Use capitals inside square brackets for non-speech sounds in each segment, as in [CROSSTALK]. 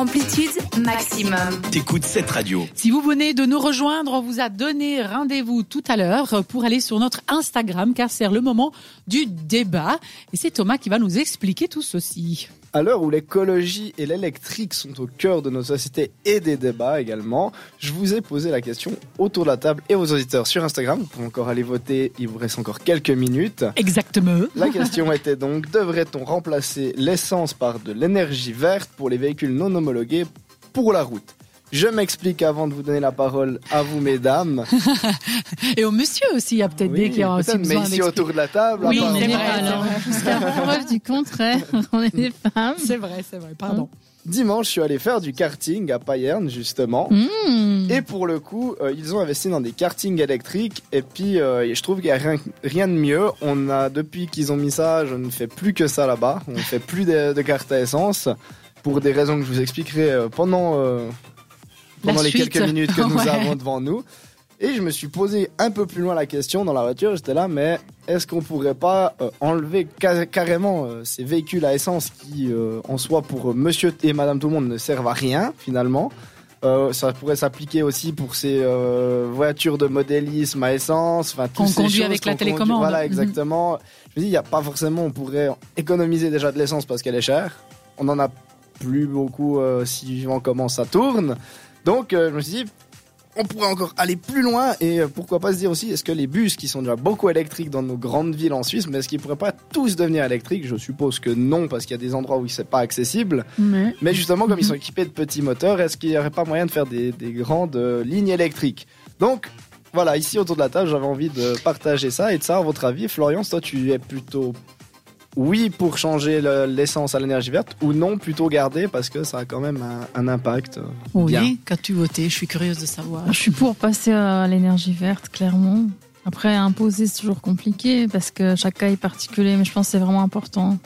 Amplitude maximum. T'écoutes cette radio. Si vous venez de nous rejoindre, on vous a donné rendez-vous tout à l'heure pour aller sur notre Instagram car c'est le moment du débat. Et c'est Thomas qui va nous expliquer tout ceci. À l'heure où l'écologie et l'électrique sont au cœur de nos sociétés et des débats également, je vous ai posé la question autour de la table et aux auditeurs sur Instagram. Vous pouvez encore aller voter, il vous reste encore quelques minutes. Exactement. La question [LAUGHS] était donc, devrait-on remplacer l'essence par de l'énergie verte pour les véhicules non homologués pour la route je m'explique avant de vous donner la parole à vous, mesdames. [LAUGHS] Et au monsieur aussi, il y a peut-être des qui ont aussi besoin Mais ici autour de la table, Oui, apparemment. c'est vrai. Alors, [LAUGHS] jusqu'à preuve du contraire, [LAUGHS] on est des femmes. C'est vrai, c'est vrai, pardon. Dimanche, je suis allé faire du karting à Payerne, justement. Mmh. Et pour le coup, euh, ils ont investi dans des kartings électriques. Et puis, euh, je trouve qu'il n'y a rien, rien de mieux. On a, depuis qu'ils ont mis ça, je ne fais plus que ça là-bas. On ne fait plus de, de cartes à essence. Pour des raisons que je vous expliquerai euh, pendant, euh, pendant les quelques minutes que nous [LAUGHS] Ouais. avons devant nous. Et je me suis posé un peu plus loin la question dans la voiture. J'étais là, mais est-ce qu'on pourrait pas euh, enlever ca- carrément euh, ces véhicules à essence qui, en soi, pour monsieur et madame tout le monde, ne servent à rien finalement? Euh, ça pourrait s'appliquer aussi pour ces euh, voitures de modélisme à essence, enfin ces conduit choses avec la conduit- télécommande. Voilà, Mhm. exactement. Je me dis, il n'y a pas forcément, on pourrait économiser déjà de l'essence parce qu'elle est chère. On n'en a plus beaucoup euh, si on comment ça tourne. Donc, euh, je me suis dit, on pourrait encore aller plus loin et euh, pourquoi pas se dire aussi, est-ce que les bus qui sont déjà beaucoup électriques dans nos grandes villes en Suisse, mais est-ce qu'ils pourraient pas tous devenir électriques? Je suppose que non, parce qu'il y a des endroits où c'est pas accessible. Mais Mais justement, comme ils sont équipés de petits moteurs, est-ce qu'il n'y aurait pas moyen de faire des, des grandes euh, lignes électriques? Donc, voilà, ici autour de la table, j'avais envie de partager ça et de savoir votre avis. Florian, toi, tu es plutôt oui pour changer le- l'essence à l'énergie verte ou non, plutôt garder parce que ça a quand même un, un impact. euh, oui, qu'as-tu voté? Je suis curieuse de savoir. Je suis pour passer à l'énergie verte, clairement. Après, imposer, c'est toujours compliqué parce que chaque cas est particulier, mais je pense que c'est vraiment important.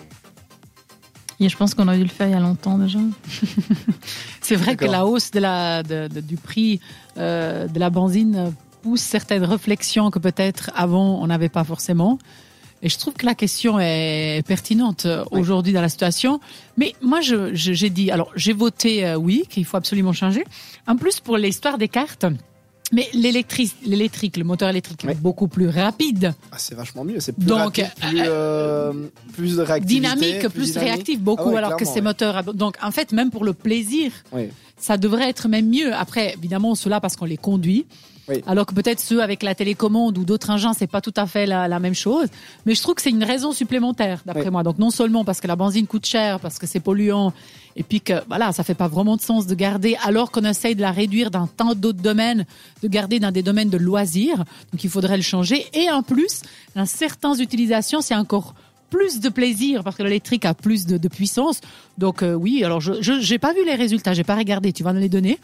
Et je pense qu'on a dû le faire il y a longtemps déjà. [LAUGHS] C'est vrai que la hausse de la, de- de- du prix euh, de la benzine pousse certaines réflexions que peut-être avant on n'avait pas forcément. Et je trouve que la question est pertinente euh, Oui. aujourd'hui dans la situation. Mais moi, je- je- j'ai dit, alors j'ai voté euh, oui, qu'il faut absolument changer. En plus, pour l'histoire des cartes, mais l'électrique, le moteur électrique Oui. est beaucoup plus rapide, Ah, c'est vachement mieux. C'est plus Donc, rapide, plus, euh, plus de réactivité. dynamique, plus, dynamique. réactif, beaucoup, Ah ouais, alors que ces ouais. moteurs. Donc, en fait, même pour le plaisir, Oui. Ça devrait être même mieux. Après, évidemment, ceux-là parce qu'on les conduit. Oui. Alors que peut-être ceux avec la télécommande ou d'autres engins, c'est pas tout à fait la, la même chose. Mais je trouve que c'est une raison supplémentaire, d'après Oui. moi. Donc non seulement parce que la benzine coûte cher, parce que c'est polluant, et puis que voilà, ça fait pas vraiment de sens de garder, alors qu'on essaye de la réduire dans tant d'autres domaines, de garder dans des domaines de loisirs. Donc il faudrait le changer. Et en plus, dans certaines utilisations, c'est encore plus de plaisir parce que l'électrique a plus de, de puissance. Donc euh, oui, alors je j'ai pas vu les résultats, j'ai pas regardé. Tu vas nous les donner,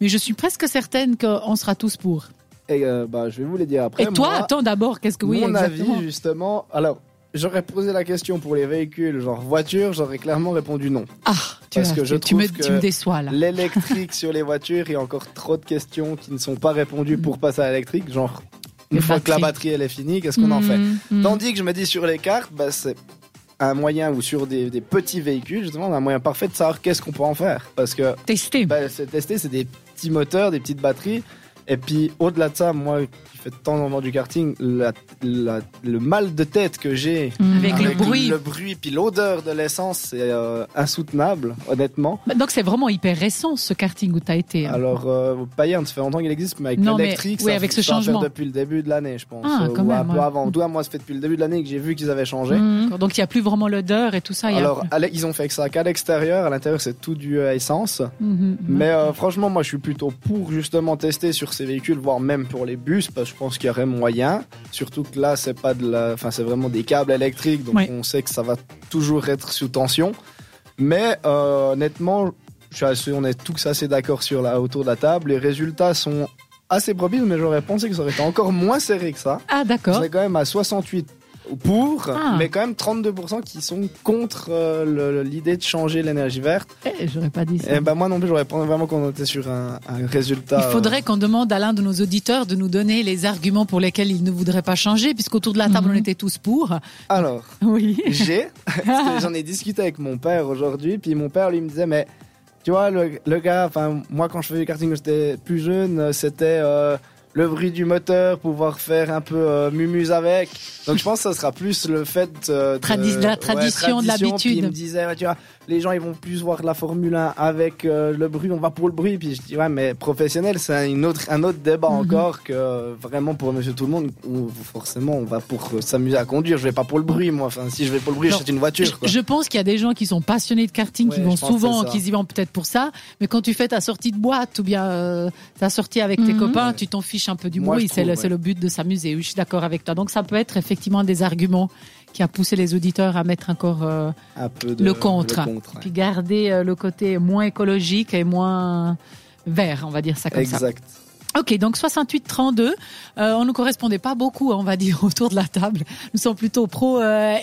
mais je suis presque certaine qu'on sera tous pour. Et euh, bah, je vais vous les dire après. Et toi, attends d'abord, qu'est-ce que oui Mon exactement. avis, justement. Alors, j'aurais posé la question pour les véhicules, genre voiture, j'aurais clairement répondu non. Ah, tu, Parce as- que je tu, me, trouve tu me que déçois là. L'électrique sur les voitures, il y a encore trop de questions qui ne sont pas répondues pour passer à l'électrique. Genre, une fois que la batterie elle est finie, qu'est-ce qu'on en fait Mmh, mmh. Tandis que je me dis sur les cartes, bah, c'est un moyen ou sur des, des petits véhicules, justement, un moyen parfait de savoir qu'est-ce qu'on peut en faire. Parce que Tester. bah, c'est testé, c'est des petits moteurs, des petites batteries. Et puis au-delà de ça, moi qui fais de temps en temps du karting, la- la- le mal de tête que j'ai Mmh. Avec le bruit. le bruit, puis l'odeur de l'essence, c'est euh, insoutenable, honnêtement. Bah, Donc c'est vraiment hyper récent ce karting où tu as été. hein. Alors, euh, Payerne, ça fait longtemps qu'il existe, mais avec l'électrique, oui, ça, avec ce ça changement. depuis le début de l'année, je pense. Ah, euh, quand ou un même, peu ouais. avant. Toi, moi, ça fait depuis le début de l'année que j'ai vu qu'ils avaient changé. Mmh. Donc il n'y a plus vraiment l'odeur et tout ça. il y a- Alors, à ils ont fait que ça qu'à l'extérieur, à l'intérieur, c'est tout du à essence. Mhm. Mais euh, franchement, moi, je suis plutôt pour justement tester sur ces véhicules, voire même pour les bus, parce que je pense qu'il y aurait moyen. Surtout que là, c'est pas de la, enfin, c'est vraiment des câbles électriques, donc on sait que ça va toujours être sous tension. Mais euh, honnêtement, je suis assez- on est tous assez d'accord sur la autour de la table. Les résultats sont assez propices, mais j'aurais pensé que ça aurait été encore moins serré que ça. Ah d'accord. C'est quand même à 68 pour, Ah. mais quand même 32% qui sont contre euh, l'idée de changer l'énergie verte. Eh, J'aurais pas dit ça. Et ben moi non plus, j'aurais pas vraiment qu'on était sur un, un résultat. Il faudrait qu'on demande à l'un de nos auditeurs de nous donner les arguments pour lesquels il ne voudrait pas changer, puisqu'autour de la table, Mhm. on était tous pour. euh, Alors, Oui. j'ai, [LAUGHS] j'en ai discuté avec mon père aujourd'hui, puis mon père lui me disait, mais tu vois, le, le gars, enfin, moi quand je faisais du karting quand j'étais plus jeune, euh, c'était euh, le bruit du moteur, pouvoir faire un peu euh, mumuse avec. Donc je pense que ça sera plus le fait euh, de, la ouais, tradition, de l'habitude. Il me disait, ouais, tu vois, les gens ils vont plus voir la Formule 1 avec euh, le bruit, on va pour le bruit. Puis je dis, ouais, mais professionnel, c'est une autre, un autre débat Mhm. encore que vraiment pour monsieur tout le monde, où forcément on va pour euh, s'amuser à conduire. Je vais pas pour le bruit, moi. Enfin, si je vais pour le bruit, j'achète une voiture. Quoi. Je pense qu'il y a des gens qui sont passionnés de karting, qui vont souvent, qui y vont peut-être pour ça. Mais quand tu fais ta sortie de boîte ou bien euh, ta sortie avec tes Mhm. copains, Ouais. tu t'en fiches un peu du Moi, bruit. C'est le, ouais. le but de s'amuser. Oui, je suis d'accord avec toi. Donc ça peut être effectivement un des arguments qui a poussé les auditeurs à mettre encore euh, Un peu de, le contre. le contre, ouais. puis garder euh, le côté moins écologique et moins vert, on va dire ça comme ça. Exact. Ok, donc 68-32, euh, on ne correspondait pas beaucoup, on va dire, [LAUGHS] autour de la table. Nous sommes plutôt pro euh,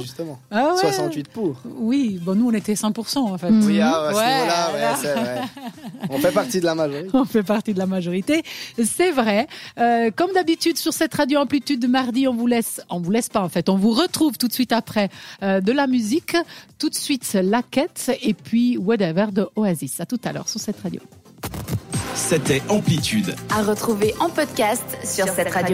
justement. Ah ouais. 68 pour. Oui, bon, nous on était 100% en fait. Oui, ah, à ce Ouais, niveau-là, ouais, là. c'est vrai. [LAUGHS] On fait partie de la majorité. On fait partie de la majorité, c'est vrai. Euh, comme d'habitude sur cette radio amplitude de mardi, on vous laisse, on vous laisse pas en fait, on vous retrouve tout de suite après euh, de la musique, tout de suite la quête et puis whatever de Oasis. À tout à l'heure sur cette radio. C'était Amplitude. À retrouver en podcast sur cette radio.